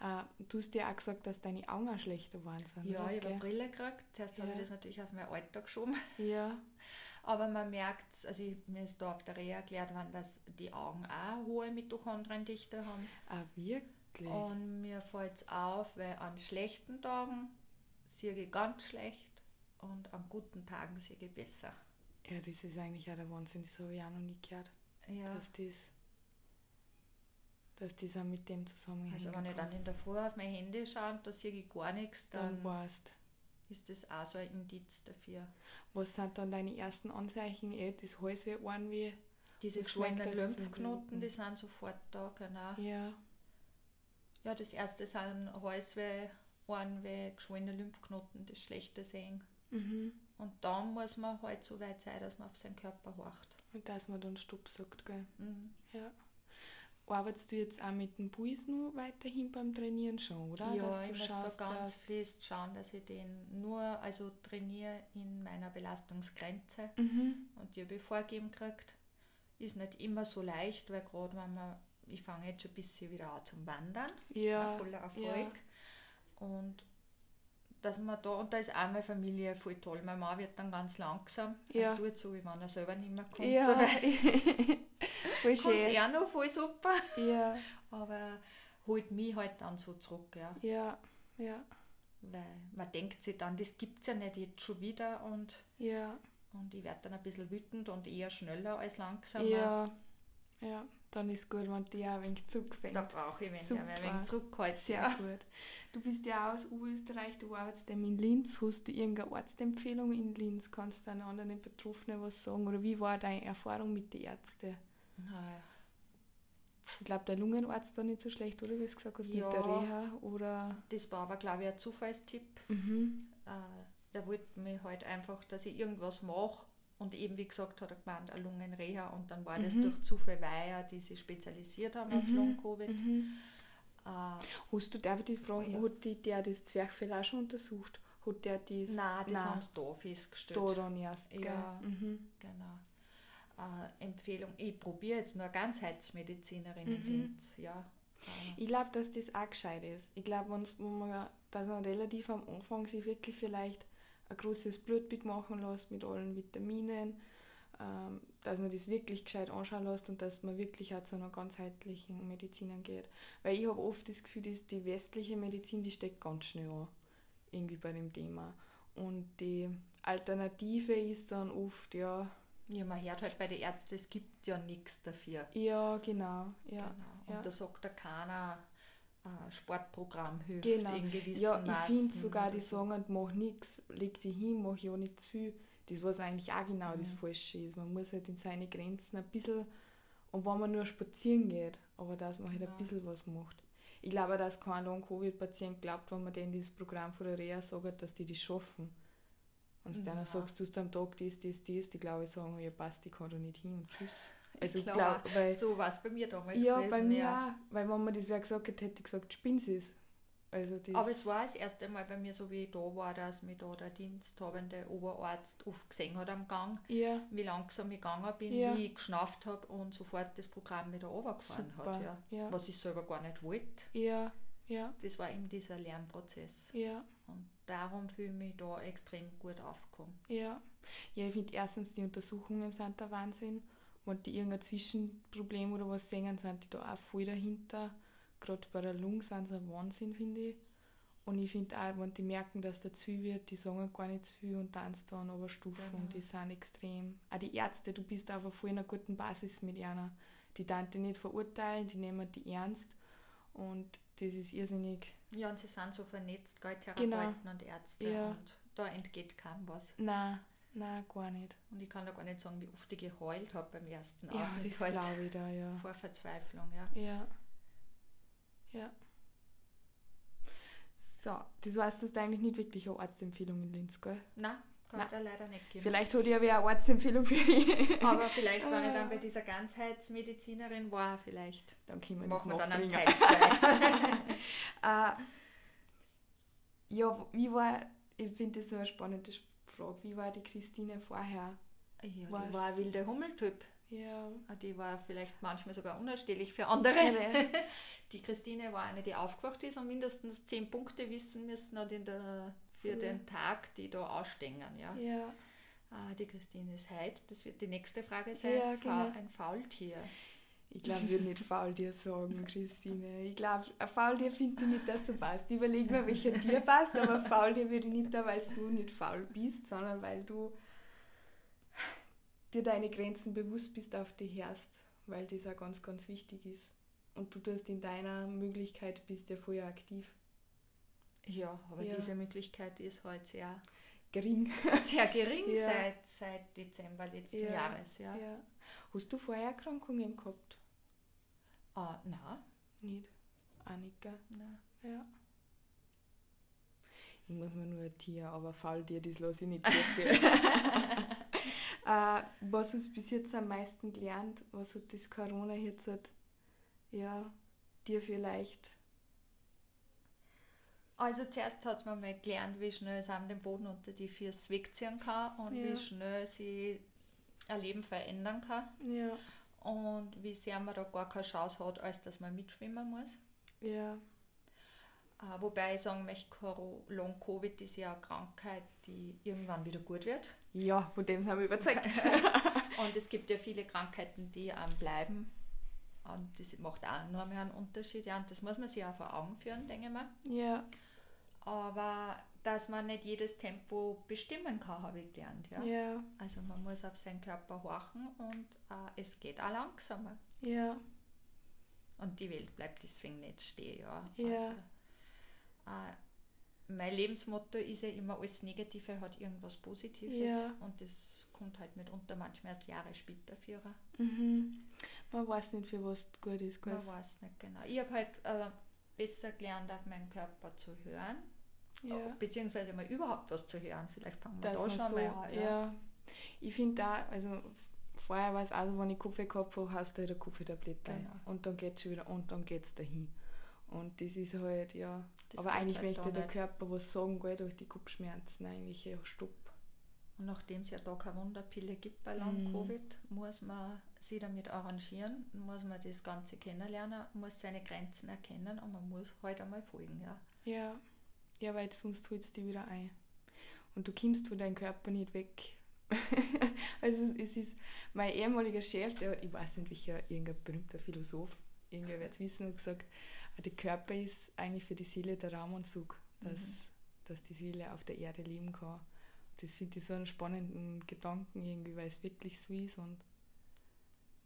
Speaker 1: Uh, du hast ja auch gesagt, dass deine Augen auch schlechter waren.
Speaker 2: ja, oder? ich habe eine Brille gekriegt. Zuerst ja. habe ich das natürlich auf mein Alter geschoben.
Speaker 1: Ja.
Speaker 2: Aber man merkt es, also ich, mir ist da auf der Reha erklärt worden, dass die Augen auch hohe Mitochondriendichte haben.
Speaker 1: Ah, wirklich?
Speaker 2: Wirklich? Und mir fällt es auf, weil an schlechten Tagen sehe ich ganz schlecht und an guten Tagen sehe ich besser.
Speaker 1: Ja, das ist eigentlich auch der Wahnsinn, das habe ich auch noch nie gehört.
Speaker 2: Ja.
Speaker 1: Dass das, dass das auch mit dem zusammenhängt.
Speaker 2: Also wenn ich dann in der Früh auf mein Handy schaue da sehe ich gar nichts, dann, dann ist das auch so ein Indiz dafür.
Speaker 1: Was sind dann deine ersten Anzeichen? Eh, das Halsweh, Ohrenweh?
Speaker 2: Diese geschwollenen Lymphknoten, die sind sofort da, genau.
Speaker 1: Ja.
Speaker 2: Ja, das erste sind Halsweh, Ohrenweh, geschwollene Lymphknoten, das schlechte Sehen.
Speaker 1: Mhm.
Speaker 2: Und dann muss man halt so weit sein, dass man auf seinen Körper horcht.
Speaker 1: Und dass man dann Stopp sagt, gell?
Speaker 2: Mhm.
Speaker 1: Ja. Arbeitest du jetzt auch mit dem Buis noch weiterhin beim Trainieren schon, oder?
Speaker 2: Ja, dass du ich muss da ganz fest schauen, dass ich den nur also trainiere in meiner Belastungsgrenze
Speaker 1: mhm.
Speaker 2: und die habe ich vorgegeben gekriegt. Ist nicht immer so leicht, weil gerade wenn man ich fange jetzt schon ein bisschen wieder an zum Wandern.
Speaker 1: Ja.
Speaker 2: Voller Erfolg. Ja. Und dass man da, und da ist auch meine Familie voll toll. Meine Mama wird dann ganz langsam
Speaker 1: ja.
Speaker 2: und tut so, wie wenn er selber nicht mehr kommt.
Speaker 1: Ja. voll schön.
Speaker 2: Kommt er noch voll super.
Speaker 1: Ja.
Speaker 2: Aber holt mich halt dann so zurück, ja.
Speaker 1: Ja, ja.
Speaker 2: Weil man denkt sich dann, das gibt es ja nicht jetzt schon wieder und,
Speaker 1: ja.
Speaker 2: und ich werde dann ein bisschen wütend und eher schneller als langsamer.
Speaker 1: Ja, ja dann ist gut, wenn du ja ein wenig zurückfängst.
Speaker 2: Da brauche ich, wenn ein wenig zurückhalten.
Speaker 1: Sehr ja. gut. Du bist ja aus Österreich, du arbeitest in Linz. Hast du irgendeine Arztempfehlung in Linz? Kannst du an anderen Betroffenen was sagen? Oder wie war deine Erfahrung mit den Ärzten?
Speaker 2: Naja.
Speaker 1: Ich glaube, der Lungenarzt war nicht so schlecht, oder? Wie du gesagt hast, ja, mit der Reha. Oder
Speaker 2: das war aber, glaube ich, ein Zufallstipp.
Speaker 1: Mhm.
Speaker 2: Äh, der wollte mir halt einfach, dass ich irgendwas mache und eben, wie gesagt, hat er gemeint, eine Lungenreha. Und dann war mhm. das durch Zufall Weiher, die sich spezialisiert haben auf mhm. Long-Covid.
Speaker 1: Mhm. Äh, Hast du, darf ich dich fragen, ja. hat die, der das Zwerchfell auch schon untersucht? Hat der das?
Speaker 2: Nein, das haben sie da festgestellt.
Speaker 1: Da dann erst,
Speaker 2: gell? Ja, mhm. genau. Äh, Empfehlung, ich probiere jetzt nur Ganzheitsmedizinerin in mhm. Linz, ja.
Speaker 1: Ich glaube, dass das auch gescheit ist. Ich glaube, wenn man, dass man relativ am Anfang sich wirklich vielleicht ein großes Blutbild machen lässt mit allen Vitaminen, ähm, dass man das wirklich gescheit anschauen lässt und dass man wirklich auch zu einer ganzheitlichen Medizin geht. Weil ich habe oft das Gefühl, dass die westliche Medizin, die steckt ganz schnell an, irgendwie bei dem Thema. Und die Alternative ist dann oft, ja...
Speaker 2: Ja, man hört halt bei den Ärzten, es gibt ja nichts dafür.
Speaker 1: Ja, genau. Ja,
Speaker 2: genau. Und
Speaker 1: ja.
Speaker 2: da sagt da keiner, Sportprogramm hilft
Speaker 1: Genau.
Speaker 2: in gewissen
Speaker 1: Ja, ich finde
Speaker 2: Maßen
Speaker 1: sogar, die sagen, mach nichts, leg dich hin, mach ja nicht zu viel. Das, was eigentlich auch genau das
Speaker 2: Mhm.
Speaker 1: Falsche ist. Man muss halt in seine Grenzen ein bisschen, und wenn man nur spazieren geht, aber dass man halt ein bisschen was macht. Ich glaube, auch, dass kein Long-Covid-Patient glaubt, wenn man denen das Programm von der Reha sagt, dass die das schaffen. Wenn du
Speaker 2: Ja.
Speaker 1: denen sagst, du hast am Tag das, das, das, die glaube ich sagen, ja passt, ich kann da nicht hin und tschüss. Also ich glaube, weil
Speaker 2: So war es bei mir damals
Speaker 1: ja,
Speaker 2: gewesen.
Speaker 1: bei mir
Speaker 2: ja.
Speaker 1: auch. Weil wenn man das wer gesagt hätte, hätte ich gesagt, spinnst es. Also
Speaker 2: Aber es war das erste Mal bei mir, so wie ich da war, dass mich da der diensthabende Oberarzt oft gesehen hat am Gang,
Speaker 1: ja,
Speaker 2: wie langsam ich gegangen bin,
Speaker 1: Ja.
Speaker 2: wie ich geschnauft habe und sofort das Programm wieder runtergefahren
Speaker 1: super.
Speaker 2: hat. Ja.
Speaker 1: Ja.
Speaker 2: Was ich selber gar nicht wollte.
Speaker 1: ja, ja,
Speaker 2: Das war eben dieser Lernprozess.
Speaker 1: ja,
Speaker 2: Und darum fühle ich mich da extrem gut aufgekommen.
Speaker 1: ja. Ja, ich finde erstens, die Untersuchungen sind der Wahnsinn. Wenn die irgendein Zwischenproblem oder was sehen, sind die da auch voll dahinter. Gerade bei der Lunge sind sie ein Wahnsinn, finde ich. Und ich finde auch, wenn die merken, dass da zu viel wird, die sagen gar nicht zu viel und dann dann aber Stufen,
Speaker 2: Genau.
Speaker 1: die sind extrem. Auch die Ärzte, du bist auf einer voll einer guten Basis mit einer. Die die nicht verurteilen, die nehmen die ernst. Und das ist irrsinnig.
Speaker 2: Ja, und sie sind so vernetzt, gell,
Speaker 1: Genau.
Speaker 2: Therapeuten und Ärzte.
Speaker 1: Ja.
Speaker 2: Und da entgeht keinem was.
Speaker 1: Nein, nein, gar nicht.
Speaker 2: Und ich kann da gar nicht sagen, wie oft ich geheult habe beim ersten
Speaker 1: Ja, das
Speaker 2: Aufenthalt.
Speaker 1: glaube ich da, ja.
Speaker 2: Vor Verzweiflung, ja.
Speaker 1: Ja. Ja. So, das heißt, du hast eigentlich nicht wirklich eine Arztempfehlung in Linz, gell?
Speaker 2: Nein, kann
Speaker 1: Nein.
Speaker 2: ich da leider nicht geben.
Speaker 1: Vielleicht hat ich aber eine Arztempfehlung für dich.
Speaker 2: Aber vielleicht, wenn ich dann
Speaker 1: Ah.
Speaker 2: bei dieser Ganzheitsmedizinerin war, vielleicht
Speaker 1: Dann können wir das
Speaker 2: machen wir dann einen. Teil 2.
Speaker 1: Äh, ja, wie war, ich finde das so eine spannende Frage, wie war die Christine vorher?
Speaker 2: ja, die
Speaker 1: Was?
Speaker 2: war ein wilder Hummeltyp.
Speaker 1: Ja.
Speaker 2: Die war vielleicht manchmal sogar unerstehlich für andere. Die Christine war eine, die aufgewacht ist und mindestens zehn Punkte wissen müssen hat in der, für
Speaker 1: Ja.
Speaker 2: den Tag, die da ausstehen. Ja.
Speaker 1: Ja.
Speaker 2: Ah, die Christine ist heit. Das wird die nächste Frage sein.
Speaker 1: Ja, genau.
Speaker 2: Ein Faultier.
Speaker 1: Ich glaube, ich würde nicht Faultier sagen, Christine. Ich glaube, ein Faultier finde ich nicht, dass du passt. Ich überlege mir, welcher dir passt, aber Faultier würde ich nicht da, weil du nicht faul bist, sondern weil du dir deine Grenzen bewusst bist, auf die hörst, weil das auch ganz, ganz wichtig ist. Und du tust in deiner Möglichkeit, bist ja vorher aktiv.
Speaker 2: Ja, aber
Speaker 1: Ja.
Speaker 2: diese Möglichkeit ist halt sehr,
Speaker 1: Gering.
Speaker 2: sehr gering
Speaker 1: Ja.
Speaker 2: seit, seit Dezember letzten
Speaker 1: Ja.
Speaker 2: Jahres. Ja.
Speaker 1: Ja. Hast du Vorerkrankungen gehabt?
Speaker 2: Ah, na,
Speaker 1: Nicht. Auch nicht, gell?
Speaker 2: na.
Speaker 1: Ja. Ich muss mir nur ein Tier, aber Faultier, das lasse ich nicht durch. äh, was hast du bis jetzt am meisten gelernt? Was hat das Corona jetzt hat, ja, dir vielleicht?
Speaker 2: Also zuerst hat man mal gelernt, wie schnell es einem den Boden unter die Füße wegziehen kann und
Speaker 1: Ja.
Speaker 2: wie schnell sich ein Leben verändern kann
Speaker 1: Ja,
Speaker 2: und wie sehr man da gar keine Chance hat, als dass man mitschwimmen muss.
Speaker 1: ja,
Speaker 2: Äh, wobei ich sagen möchte, Long-Covid ist ja eine Krankheit, die irgendwann wieder gut wird.
Speaker 1: ja, von dem sind wir überzeugt.
Speaker 2: Und es gibt ja viele Krankheiten, die einem bleiben. Und das macht auch noch mehr einen Unterschied. Ja, und das muss man sich auch vor Augen führen, denke ich mal.
Speaker 1: ja,
Speaker 2: Aber dass man nicht jedes Tempo bestimmen kann, habe ich gelernt. Ja?
Speaker 1: ja,
Speaker 2: Also man muss auf seinen Körper horchen und äh, es geht auch langsamer.
Speaker 1: ja,
Speaker 2: Und die Welt bleibt deswegen nicht stehen. Ja.
Speaker 1: Ja.
Speaker 2: Also, äh, mein Lebensmotto ist ja immer, alles Negative hat irgendwas Positives.
Speaker 1: Ja.
Speaker 2: Und das kommt halt mitunter manchmal erst Jahre später für.
Speaker 1: mhm. Man weiß nicht, für was es gut ist. Gell?
Speaker 2: Man weiß nicht genau. Ich habe halt äh, besser gelernt, auf meinen Körper zu hören.
Speaker 1: Ja.
Speaker 2: Beziehungsweise mal überhaupt was zu hören. Vielleicht fangen wir
Speaker 1: dass
Speaker 2: da schon
Speaker 1: so,
Speaker 2: mal an.
Speaker 1: ja. Ich finde da, also vorher war es auch so, wenn ich Kaffee gehabt habe, hast du halt eine Kaffeetablette
Speaker 2: Genau.
Speaker 1: und dann geht es schon wieder und dann geht es dahin. Und das ist halt, ja,
Speaker 2: Das
Speaker 1: aber eigentlich
Speaker 2: halt
Speaker 1: möchte der
Speaker 2: nicht.
Speaker 1: Körper was sagen, gell, durch die Kopfschmerzen eigentlich, ja, stopp.
Speaker 2: Und nachdem es ja da keine Wunderpille gibt bei
Speaker 1: Mhm.
Speaker 2: Long-Covid, muss man sich damit arrangieren, muss man das Ganze kennenlernen, muss seine Grenzen erkennen und man muss halt einmal folgen. Ja.
Speaker 1: Ja, ja, weil sonst holst du dich wieder ein. Und du kommst von deinem Körper nicht weg. also es ist mein ehemaliger Chef, der, ich weiß nicht, welcher, irgendein berühmter Philosoph, irgendwer wird es wissen, hat gesagt, der Körper ist eigentlich für die Seele der Raumanzug, dass, mhm. dass die Seele auf der Erde leben kann. Das finde ich so einen spannenden Gedanken irgendwie, weil es wirklich so ist und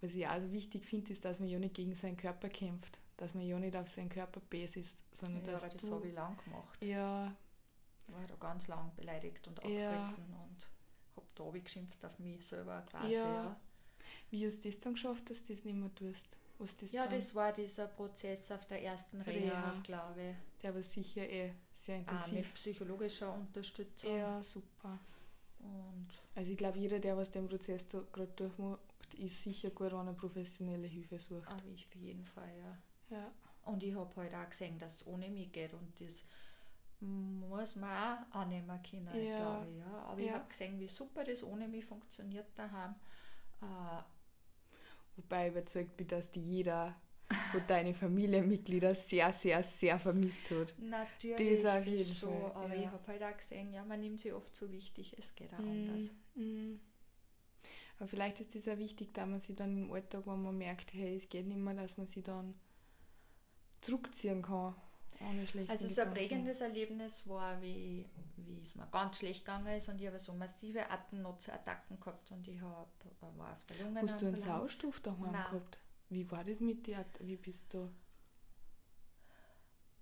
Speaker 1: was ich auch so wichtig finde, ist, dass man ja nicht gegen seinen Körper kämpft, dass man ja nicht auf seinen Körper ist, sondern
Speaker 2: ja,
Speaker 1: dass
Speaker 2: aber das habe ich lang gemacht.
Speaker 1: Ja.
Speaker 2: Ich war da ganz lang beleidigt und abgefressen ja. und habe da geschimpft auf mich selber quasi. Ja. ja.
Speaker 1: Wie hast du das dann geschafft, dass du das nicht mehr tust? Was das
Speaker 2: ja, das war dieser Prozess auf der ersten Reha, glaube ich.
Speaker 1: Der war sicher eh sehr intensiv. Auch
Speaker 2: mit psychologischer Unterstützung.
Speaker 1: Ja, super. Und also ich glaube, jeder, der was den Prozess gerade durchmacht, ist sicher gut, wenn er professionelle Hilfe sucht.
Speaker 2: Aber ich auf jeden Fall,
Speaker 1: ja. Ja.
Speaker 2: Und ich habe halt auch gesehen, dass es ohne mich geht und das muss man auch annehmen können, ja. glaube ich. Ja. Aber ja. ich habe gesehen, wie super das ohne mich funktioniert daheim. Äh,
Speaker 1: Wobei ich überzeugt bin, dass die jeder von deinen Familienmitgliedern sehr, sehr, sehr vermisst hat.
Speaker 2: Natürlich, das auf jeden schon, Fall. aber ja. ich habe halt auch gesehen, ja, man nimmt sie oft so wichtig, es geht auch mm, anders.
Speaker 1: Mm. Aber vielleicht ist es auch wichtig, dass man sich dann im Alltag, wenn man merkt, hey, es geht nicht mehr, dass man sich dann zurückziehen kann.
Speaker 2: Also so ein prägendes Erlebnis war, wie, wie es mir ganz schlecht gegangen ist und ich habe so massive Atemnotzattacken gehabt und ich hab, war auf der Lunge.
Speaker 1: Hast du einen Sauerstoff daheim Nein. gehabt? Wie war das mit dir? Wie bist du?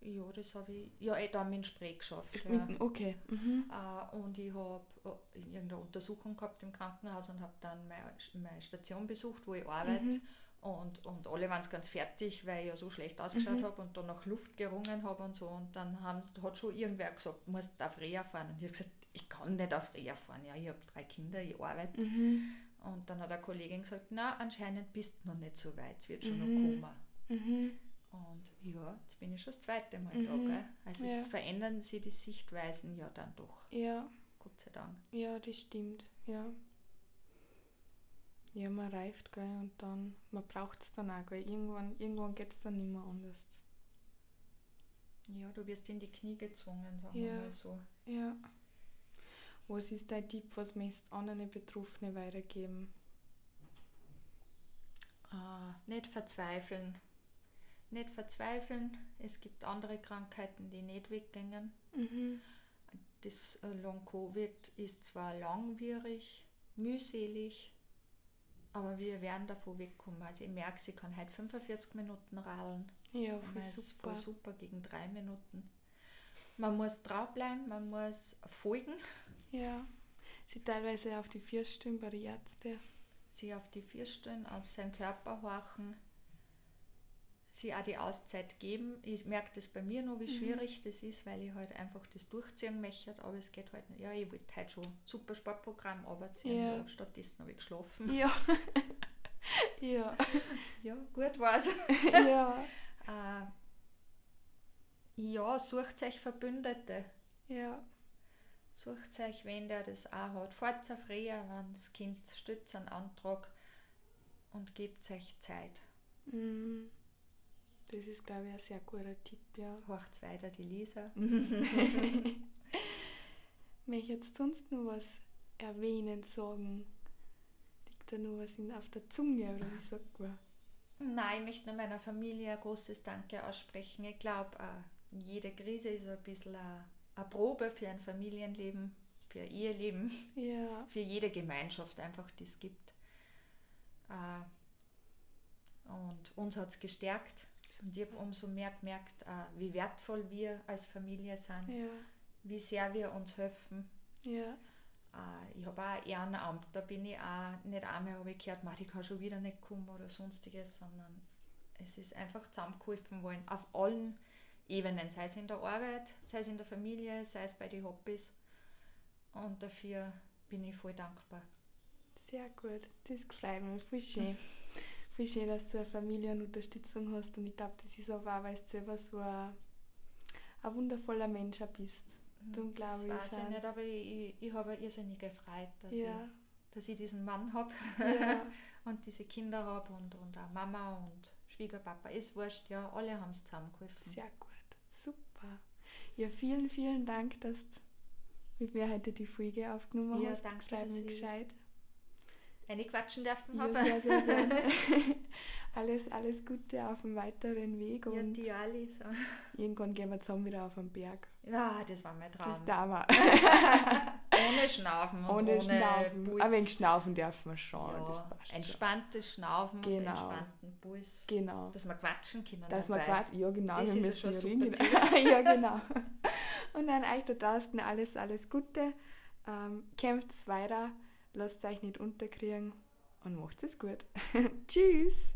Speaker 2: Ja, das habe ich ja eh dann mit dem Spray geschafft.
Speaker 1: Ja. Okay. Mhm.
Speaker 2: Uh, und ich habe uh, irgendeine Untersuchung gehabt im Krankenhaus und habe dann meine, meine Station besucht, wo ich arbeite. Mhm. Und, und alle waren ganz fertig, weil ich ja so schlecht ausgeschaut mhm. habe und dann nach Luft gerungen habe und so. Und dann haben, hat schon irgendwer gesagt, du musst auf Reha fahren. Und ich habe gesagt, ich kann nicht auf Reha fahren. Ja, ich habe drei Kinder, ich arbeite.
Speaker 1: Mhm.
Speaker 2: Und dann hat eine Kollegin gesagt, na, anscheinend bist du noch nicht so weit, es wird schon mhm. noch kommen.
Speaker 1: Mhm.
Speaker 2: Und ja, jetzt bin ich schon das zweite Mal mhm. da. Gell? Also ja. es verändern sich die Sichtweisen ja dann doch.
Speaker 1: Ja.
Speaker 2: Gott sei Dank.
Speaker 1: Ja, das stimmt. Ja. Ja, man reift, gell, und dann, man braucht es dann auch, gell. Irgendwann, irgendwann geht es dann nicht mehr anders.
Speaker 2: Ja, du wirst in die Knie gezwungen, sagen
Speaker 1: ja.
Speaker 2: wir mal so.
Speaker 1: Ja. Was ist dein Tipp, was möchtest du anderen Betroffenen weitergeben?
Speaker 2: Ah, nicht verzweifeln. Nicht verzweifeln. Es gibt andere Krankheiten, die nicht weggehen.
Speaker 1: Mhm.
Speaker 2: Das äh, Long-Covid ist zwar langwierig, mühselig, aber wir werden davon wegkommen. Also ich merke, sie kann heute 45 Minuten radeln.
Speaker 1: Ja, voll super.
Speaker 2: Voll super gegen drei Minuten. Man muss draufbleiben, man muss folgen.
Speaker 1: Ja, sie teilweise auf die vier Stunden bei den Ärzten.
Speaker 2: Sie auf die vier Stunden, auf seinen Körper horchen, sie auch die Auszeit geben. Ich merke das bei mir noch, wie mhm. schwierig das ist, weil ich halt einfach das durchziehen möchte, aber es geht halt nicht. Ja, ich wollte halt schon super Sportprogramm arbeiten, ja. stattdessen habe ich geschlafen.
Speaker 1: Ja. ja.
Speaker 2: Ja, gut war's.
Speaker 1: ja.
Speaker 2: äh, ja, sucht euch Verbündete.
Speaker 1: Ja.
Speaker 2: Sucht euch wen, der das auch hat. Fahrt auf Reha, wenn das Kind stützt einen Antrag und gebt euch Zeit.
Speaker 1: Mhm. Das ist, glaube ich, ein sehr guter Tipp, ja.
Speaker 2: Horcht weiter die Lisa.
Speaker 1: Möchte jetzt sonst noch was erwähnen, sagen? Liegt da noch was auf der Zunge oder wie sagt man?
Speaker 2: Nein, ich möchte nur meiner Familie ein großes Danke aussprechen. Ich glaube, äh, jede Krise ist ein bisschen eine, eine Probe für ein Familienleben, für ein Eheleben,
Speaker 1: ja.
Speaker 2: für jede Gemeinschaft einfach, die es gibt. Äh, und uns hat es gestärkt und ich habe umso mehr gemerkt, äh, wie wertvoll wir als Familie sind,
Speaker 1: ja.
Speaker 2: wie sehr wir uns helfen.
Speaker 1: Ja.
Speaker 2: Äh, ich habe auch ein Ehrenamt, da bin ich auch nicht einmal habe ich gehört, ich kann schon wieder nicht kommen oder sonstiges, sondern es ist einfach zusammengeholfen worden, auf allen Ebenen, sei es in der Arbeit, sei es in der Familie, sei es bei den Hobbys. Und dafür bin ich voll dankbar.
Speaker 1: Sehr gut, das freut mich, voll schön. voll schön, dass du eine Familienunterstützung hast und ich glaube, das ist auch wahr, weil du selber so ein, ein wundervoller Mensch bist.
Speaker 2: Mhm. Darum glaube ich, weiß ich nicht, aber ich, ich habe eine irrsinnige Freude, dass, ja. ich, dass ich diesen Mann habe
Speaker 1: ja.
Speaker 2: und diese Kinder habe und, und auch Mama und Schwiegerpapa. Ist wurscht, ja, alle haben es zusammengeholfen.
Speaker 1: Sehr gut, super. Ja, vielen, vielen Dank, dass du mit mir heute die Folge aufgenommen
Speaker 2: Ja,
Speaker 1: hast.
Speaker 2: danke,
Speaker 1: Freut
Speaker 2: dass
Speaker 1: mich
Speaker 2: ich- quatschen dürfen
Speaker 1: Ja,
Speaker 2: habe.
Speaker 1: sehr, sehr gerne. alles, alles Gute auf dem weiteren Weg
Speaker 2: Ja,
Speaker 1: und
Speaker 2: die alle. So.
Speaker 1: irgendwann gehen wir zusammen wieder auf den Berg.
Speaker 2: Ja, das war mein Traum.
Speaker 1: Das da wir.
Speaker 2: ohne Schnaufen und
Speaker 1: Ohne
Speaker 2: ohne,
Speaker 1: Schnaufen.
Speaker 2: Puls.
Speaker 1: Ein wenig schnaufen dürfen wir schon.
Speaker 2: ja,
Speaker 1: passt schon.
Speaker 2: entspanntes Schnaufen
Speaker 1: Genau.
Speaker 2: und entspannten Puls.
Speaker 1: Genau.
Speaker 2: Dass wir quatschen können.
Speaker 1: Dass wir
Speaker 2: dabei.
Speaker 1: gerade, ja genau,
Speaker 2: Das
Speaker 1: wir
Speaker 2: ist ja
Speaker 1: müssen
Speaker 2: schon
Speaker 1: ja
Speaker 2: super
Speaker 1: ja, genau. Und dann euch da draußen alles, alles Gute. Ähm, kämpft weiter, lasst euch nicht unterkriegen und macht es gut. Tschüss.